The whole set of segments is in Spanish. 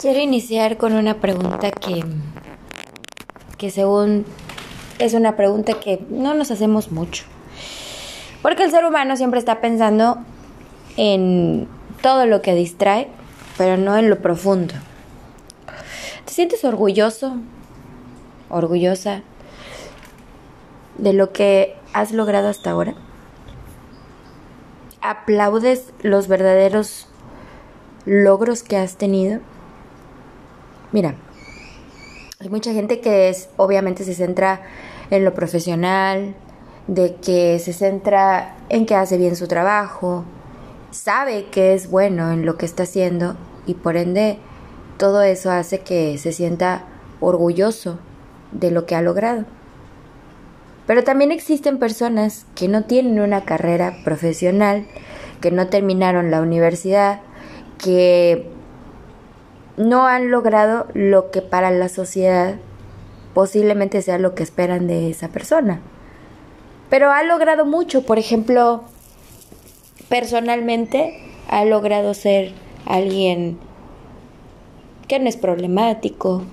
Quiero iniciar con una pregunta que, que según es una pregunta que no nos hacemos mucho. Porque el ser humano siempre está pensando en todo lo que distrae, pero no en lo profundo. ¿Te sientes orgulloso, orgullosa de lo que has logrado hasta ahora? ¿Aplaudes los verdaderos logros que has tenido? Mira, hay mucha gente que es, obviamente se centra en lo profesional, de que se centra en que hace bien su trabajo, sabe que es bueno en lo que está haciendo y por ende todo eso hace que se sienta orgulloso de lo que ha logrado. Pero también existen personas que no tienen una carrera profesional, que no terminaron la universidad, que no han logrado lo que para la sociedad posiblemente sea lo que esperan de esa persona. Pero ha logrado mucho, por ejemplo, personalmente ha logrado ser alguien que no es problemático,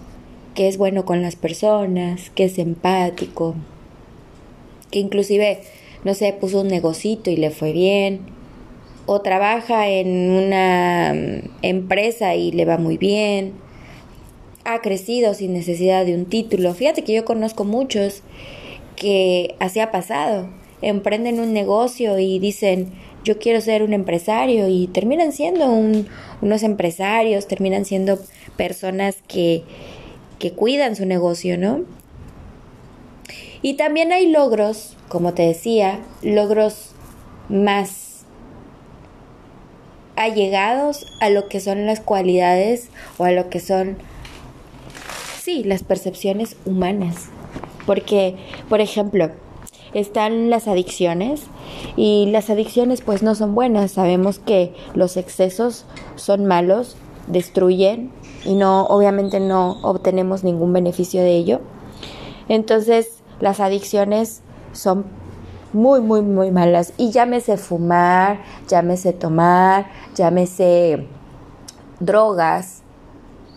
que es bueno con las personas, que es empático, que inclusive, no sé, puso un negocito y le fue bien, o trabaja en una mm, empresa y le va muy bien, ha crecido sin necesidad de un título. Fíjate que yo conozco muchos que así ha pasado, emprenden un negocio y dicen, yo quiero ser un empresario y terminan siendo unos empresarios, terminan siendo personas que, que cuidan su negocio, ¿no? Y también hay logros, como te decía, logros más allegados a lo que son las cualidades o a lo que son, sí, las percepciones humanas. Porque, por ejemplo, están las adicciones y las adicciones pues no son buenas. Sabemos que los excesos son malos, destruyen y no obviamente no obtenemos ningún beneficio de ello. Entonces, las adicciones son muy, muy, muy malas. Y llámese fumar, llámese tomar, llámese drogas,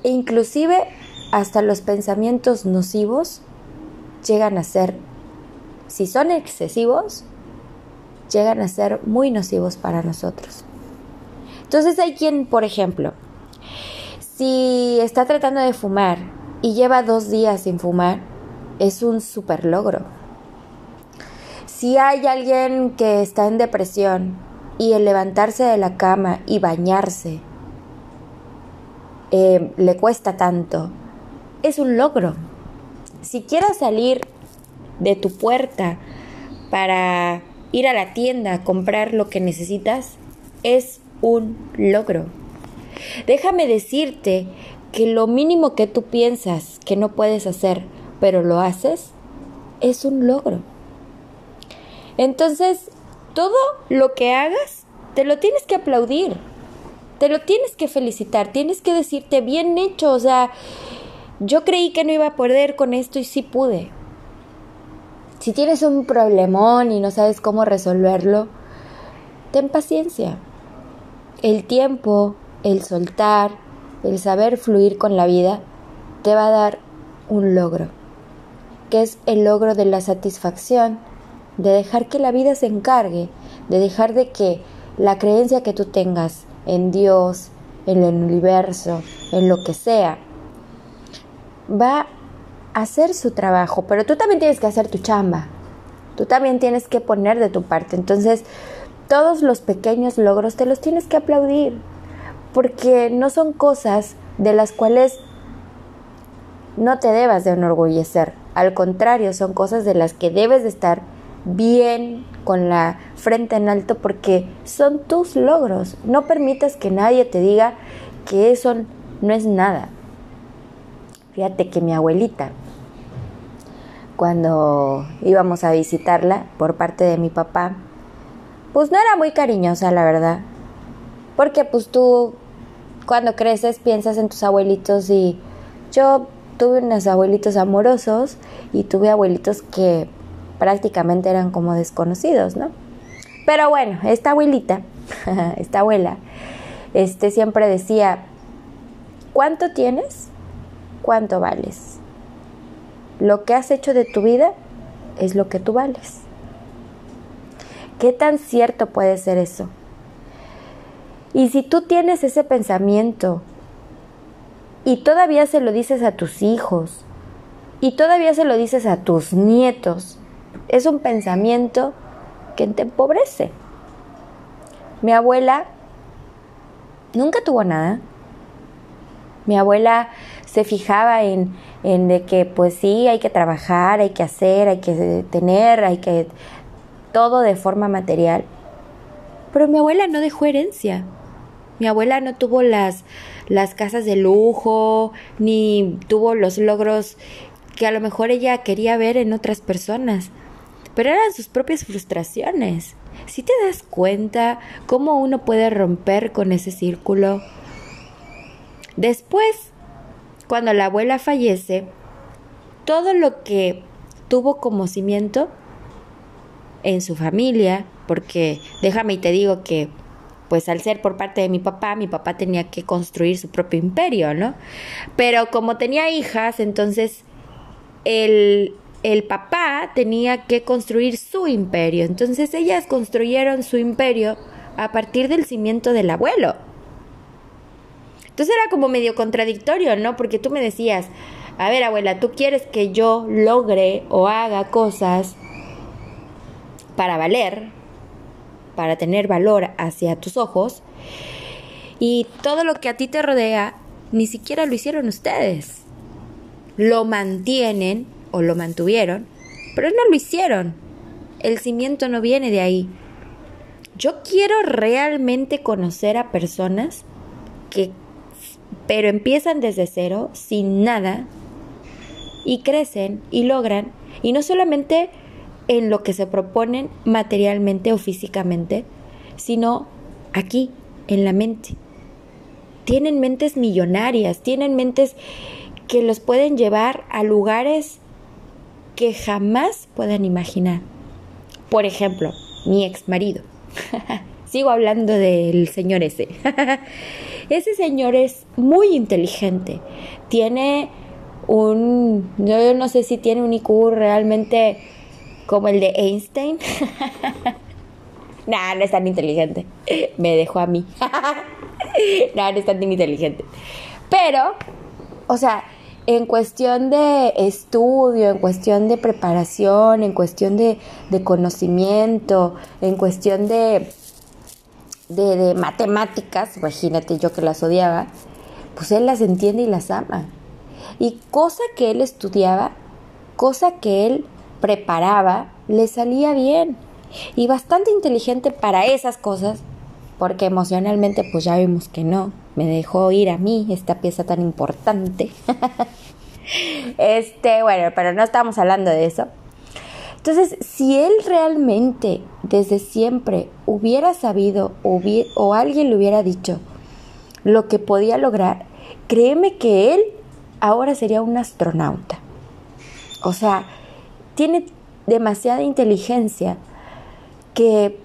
e inclusive hasta los pensamientos nocivos llegan a ser si son excesivos, llegan a ser muy nocivos para nosotros. Entonces hay quien, por ejemplo, si está tratando de fumar y lleva dos días sin fumar, es un super logro. Si hay alguien que está en depresión y el levantarse de la cama y bañarse eh, le cuesta tanto, es un logro. Si quieres salir de tu puerta para ir a la tienda a comprar lo que necesitas es un logro. Déjame decirte que lo mínimo que tú piensas que no puedes hacer, pero lo haces, es un logro. Entonces, todo lo que hagas, te lo tienes que aplaudir, te lo tienes que felicitar, tienes que decirte bien hecho, o sea, yo creí que no iba a poder con esto y sí pude. Si tienes un problemón y no sabes cómo resolverlo, ten paciencia. El tiempo, el soltar, el saber fluir con la vida, te va a dar un logro, que es el logro de la satisfacción, de dejar que la vida se encargue, de dejar de que la creencia que tú tengas en Dios, en el universo, en lo que sea, va hacer su trabajo, pero tú también tienes que hacer tu chamba. Tú también tienes que poner de tu parte. Entonces, todos los pequeños logros te los tienes que aplaudir, porque no son cosas de las cuales no te debas de enorgullecer. Al contrario, son cosas de las que debes de estar bien con la frente en alto porque son tus logros. No permitas que nadie te diga que eso no es nada. Fíjate que mi abuelita, cuando íbamos a visitarla por parte de mi papá, pues no era muy cariñosa, la verdad. Porque pues tú cuando creces piensas en tus abuelitos y yo tuve unos abuelitos amorosos y tuve abuelitos que prácticamente eran como desconocidos, ¿no? Pero bueno, esta abuelita, esta abuela, este siempre decía ¿Cuánto tienes? ¿Cuánto vales? Lo que has hecho de tu vida es lo que tú vales. ¿Qué tan cierto puede ser eso? Y si tú tienes ese pensamiento y todavía se lo dices a tus hijos y todavía se lo dices a tus nietos, es un pensamiento que te empobrece. Mi abuela nunca tuvo nada. Mi abuela se fijaba en, en de que pues sí, hay que trabajar, hay que hacer, hay que tener, hay que todo de forma material. Pero mi abuela no dejó herencia. Mi abuela no tuvo las, las casas de lujo, ni tuvo los logros que a lo mejor ella quería ver en otras personas, pero eran sus propias frustraciones. Si te das cuenta cómo uno puede romper con ese círculo. Después, cuando la abuela fallece, todo lo que tuvo como cimiento en su familia, porque déjame y te digo que pues al ser por parte de mi papá, mi papá tenía que construir su propio imperio, ¿no? Pero como tenía hijas, entonces el, el papá tenía que construir su imperio. Entonces ellas construyeron su imperio a partir del cimiento del abuelo. Entonces era como medio contradictorio, ¿no? Porque tú me decías, a ver abuela, tú quieres que yo logre o haga cosas para valer, para tener valor hacia tus ojos. Y todo lo que a ti te rodea, ni siquiera lo hicieron ustedes. Lo mantienen o lo mantuvieron, pero no lo hicieron. El cimiento no viene de ahí. Yo quiero realmente conocer a personas que, pero empiezan desde cero, sin nada, y crecen y logran, y no solamente en lo que se proponen materialmente o físicamente, sino aquí, en la mente. Tienen mentes millonarias, tienen mentes que los pueden llevar a lugares que jamás puedan imaginar. Por ejemplo, mi ex marido. Sigo hablando del señor ese. ese señor es muy inteligente. Tiene un, yo no sé si tiene un IQ realmente como el de Einstein. nah, no es tan inteligente. Me dejó a mí. no es tan inteligente. Pero, o sea, en cuestión de estudio, en cuestión de preparación, en cuestión de, conocimiento, en cuestión de, de, de, matemáticas, imagínate yo que las odiaba, pues él las entiende y las ama. Y cosa que él estudiaba, cosa que él preparaba, le salía bien. Y bastante inteligente para esas cosas, porque emocionalmente pues ya vimos que no. Me dejó ir a mí esta pieza tan importante. este, bueno, pero no estamos hablando de eso. Entonces, si él realmente desde siempre hubiera sabido o alguien le hubiera dicho lo que podía lograr, créeme que él ahora sería un astronauta. O sea, tiene demasiada inteligencia que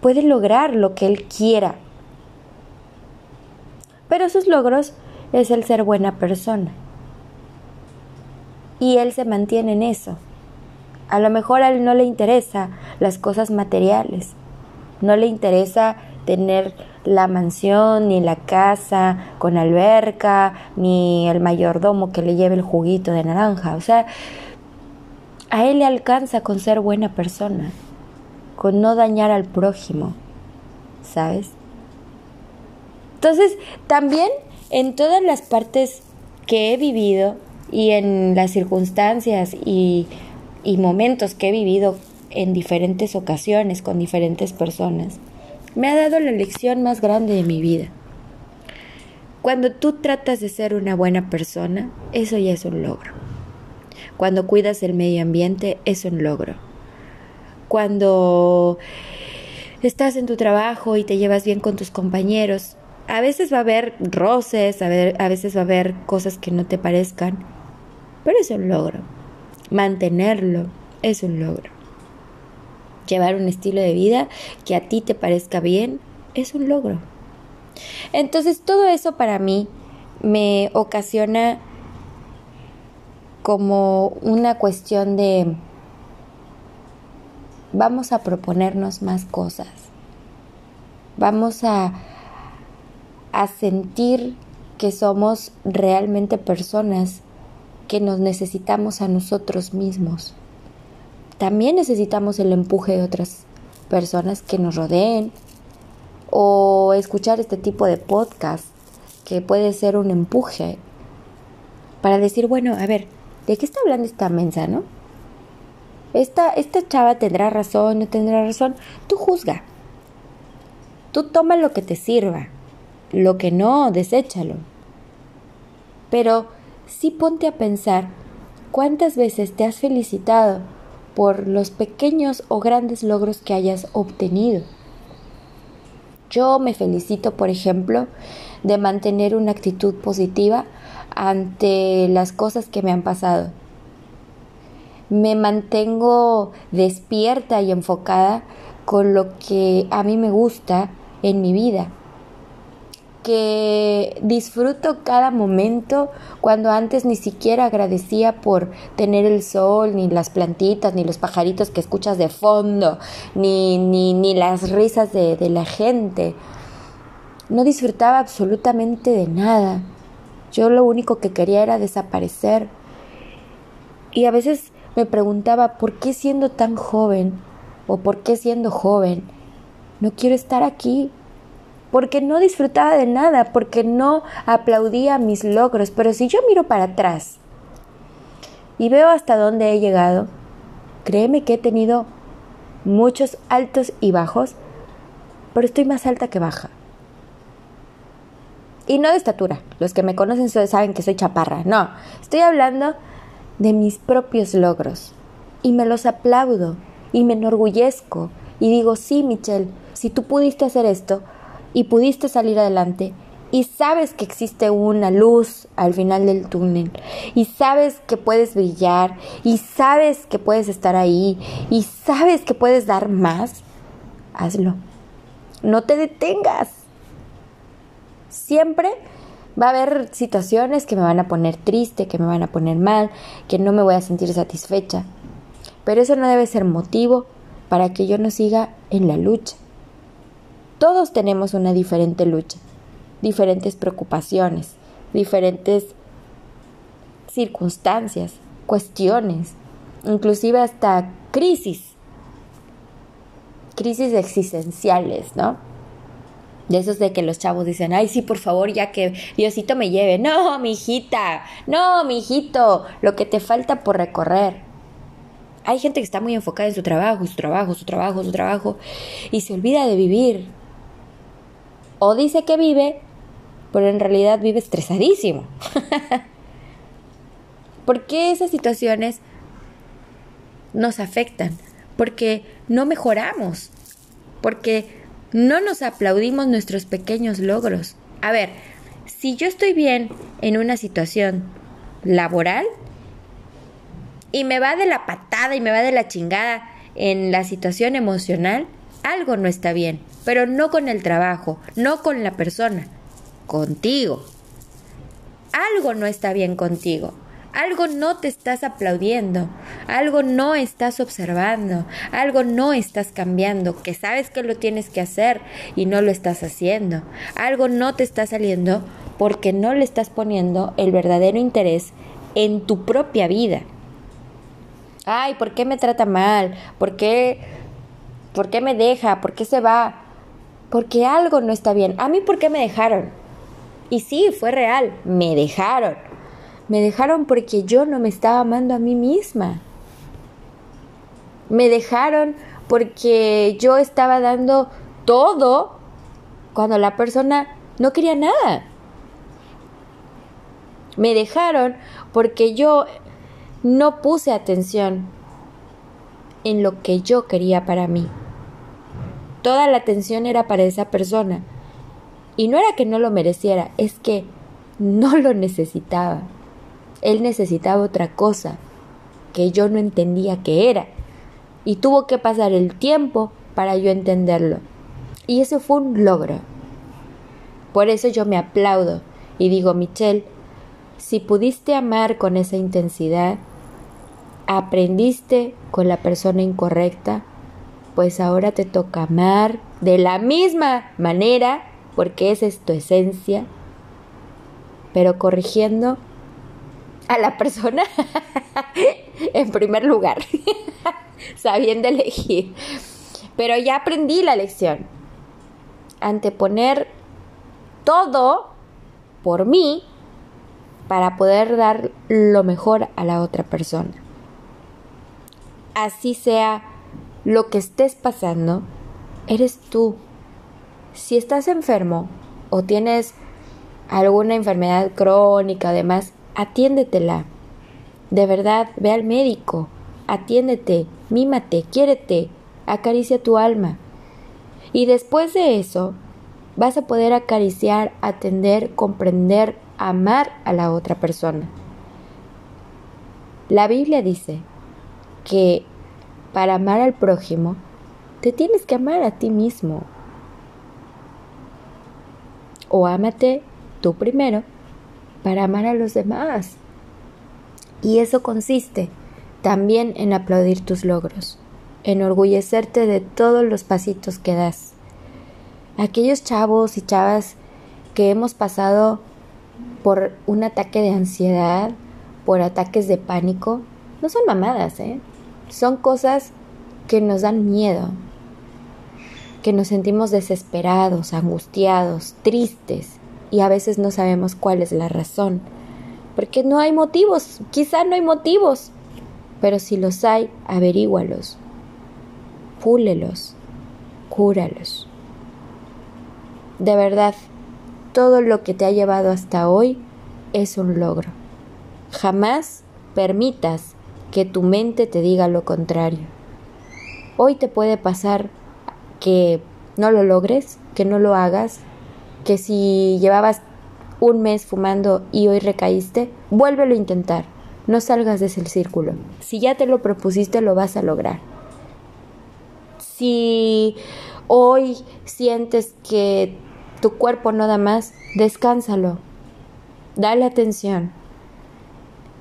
puede lograr lo que él quiera. Pero sus logros es el ser buena persona. Y él se mantiene en eso. A lo mejor a él no le interesa las cosas materiales. No le interesa tener la mansión, ni la casa con alberca, ni el mayordomo que le lleve el juguito de naranja. O sea, a él le alcanza con ser buena persona, con no dañar al prójimo, ¿sabes? Entonces, también en todas las partes que he vivido y en las circunstancias y, momentos que he vivido en diferentes ocasiones con diferentes personas, me ha dado la lección más grande de mi vida. Cuando tú tratas de ser una buena persona, eso ya es un logro. Cuando cuidas el medio ambiente es un logro. Cuando estás en tu trabajo y te llevas bien con tus compañeros, a veces va a haber roces, a, a veces va a haber cosas que no te parezcan, pero es un logro. Mantenerlo es un logro. Llevar un estilo de vida que a ti te parezca bien es un logro. Entonces todo eso para mí me ocasiona como una cuestión de vamos a proponernos más cosas, vamos a, a sentir que somos realmente personas que nos necesitamos a nosotros mismos. También necesitamos el empuje de otras personas que nos rodeen o escuchar este tipo de podcast que puede ser un empuje para decir, bueno, a ver, ¿de qué está hablando esta mensa, no? Esta, esta chava tendrá razón, no tendrá razón. Tú juzga. Tú toma lo que te sirva. Lo que no, deséchalo. Pero sí ponte a pensar cuántas veces te has felicitado por los pequeños o grandes logros que hayas obtenido. Yo me felicito, por ejemplo, de mantener una actitud positiva ante las cosas que me han pasado. Me mantengo despierta y enfocada con lo que a mí me gusta en mi vida que disfruto cada momento cuando antes ni siquiera agradecía por tener el sol, ni las plantitas, ni los pajaritos que escuchas de fondo, ni, ni, ni las risas de, de la gente. No disfrutaba absolutamente de nada. Yo lo único que quería era desaparecer. Y a veces me preguntaba, ¿por qué siendo tan joven? ¿O por qué siendo joven? No quiero estar aquí porque no disfrutaba de nada, porque no aplaudía mis logros. Pero si yo miro para atrás y veo hasta dónde he llegado, créeme que he tenido muchos altos y bajos, pero estoy más alta que baja. Y no de estatura. Los que me conocen saben que soy chaparra. No, estoy hablando de mis propios logros. Y me los aplaudo y me enorgullezco. Y digo, sí, Michelle, si tú pudiste hacer esto, y pudiste salir adelante y sabes que existe una luz al final del túnel y sabes que puedes brillar y sabes que puedes estar ahí y sabes que puedes dar más, hazlo. No te detengas. Siempre va a haber situaciones que me van a poner triste, que me van a poner mal, que no me voy a sentir satisfecha. Pero eso no debe ser motivo para que yo no siga en la lucha. Todos tenemos una diferente lucha, diferentes preocupaciones, diferentes circunstancias, cuestiones, inclusive hasta crisis, crisis existenciales, ¿no? De esos de que los chavos dicen, ay, sí, por favor, ya que Diosito me lleve. No, mi hijita, no, mi hijito, lo que te falta por recorrer. Hay gente que está muy enfocada en su trabajo, su trabajo, su trabajo, su trabajo, y se olvida de vivir, o dice que vive, pero en realidad vive estresadísimo. ¿Por qué esas situaciones nos afectan? Porque no mejoramos, porque no nos aplaudimos nuestros pequeños logros. A ver, si yo estoy bien en una situación laboral y me va de la patada y me va de la chingada en la situación emocional, algo no está bien, pero no con el trabajo, no con la persona, contigo. Algo no está bien contigo. Algo no te estás aplaudiendo, algo no estás observando, algo no estás cambiando, que sabes que lo tienes que hacer y no lo estás haciendo. Algo no te está saliendo porque no le estás poniendo el verdadero interés en tu propia vida. Ay, ¿por qué me trata mal? ¿Por qué ¿Por qué me deja? ¿Por qué se va? Porque algo no está bien. ¿A mí por qué me dejaron? Y sí, fue real, me dejaron. Me dejaron porque yo no me estaba amando a mí misma. Me dejaron porque yo estaba dando todo cuando la persona no quería nada. Me dejaron porque yo no puse atención en lo que yo quería para mí. Toda la atención era para esa persona. Y no era que no lo mereciera, es que no lo necesitaba. Él necesitaba otra cosa que yo no entendía que era. Y tuvo que pasar el tiempo para yo entenderlo. Y eso fue un logro. Por eso yo me aplaudo y digo, Michelle, si pudiste amar con esa intensidad, aprendiste con la persona incorrecta, pues ahora te toca amar de la misma manera, porque esa es tu esencia, pero corrigiendo a la persona en primer lugar, sabiendo elegir. Pero ya aprendí la lección. Anteponer todo por mí para poder dar lo mejor a la otra persona. Así sea lo que estés pasando, eres tú. Si estás enfermo o tienes alguna enfermedad crónica, además, atiéndetela. De verdad, ve al médico, atiéndete, mímate, quiérete, acaricia tu alma. Y después de eso, vas a poder acariciar, atender, comprender, amar a la otra persona. La Biblia dice que para amar al prójimo, te tienes que amar a ti mismo. O ámate tú primero para amar a los demás. Y eso consiste también en aplaudir tus logros, enorgullecerte de todos los pasitos que das. Aquellos chavos y chavas que hemos pasado por un ataque de ansiedad, por ataques de pánico, no son mamadas, ¿eh? Son cosas que nos dan miedo, que nos sentimos desesperados, angustiados, tristes y a veces no sabemos cuál es la razón. Porque no hay motivos, quizá no hay motivos, pero si los hay, averígualos, púlelos, cúralos. De verdad, todo lo que te ha llevado hasta hoy es un logro. Jamás permitas que tu mente te diga lo contrario. Hoy te puede pasar que no lo logres, que no lo hagas, que si llevabas un mes fumando y hoy recaíste, vuélvelo a intentar. No salgas de ese círculo. Si ya te lo propusiste, lo vas a lograr. Si hoy sientes que tu cuerpo no da más, descánsalo. Dale atención.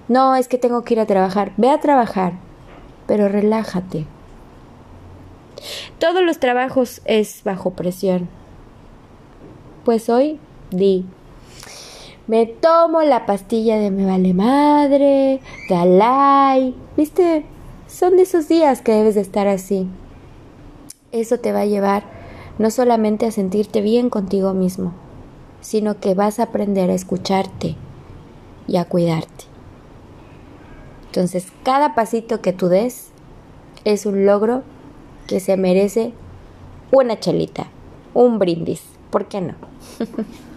No, es que tengo que ir a trabajar. Ve a trabajar, pero relájate. Todos los trabajos es bajo presión. Pues hoy di, me tomo la pastilla de me vale madre, Dalai. ¿Viste? Son de esos días que debes de estar así. Eso te va a llevar no solamente a sentirte bien contigo mismo, sino que vas a aprender a escucharte y a cuidarte. Entonces, cada pasito que tú des es un logro que se merece una chelita, un brindis. ¿Por qué no?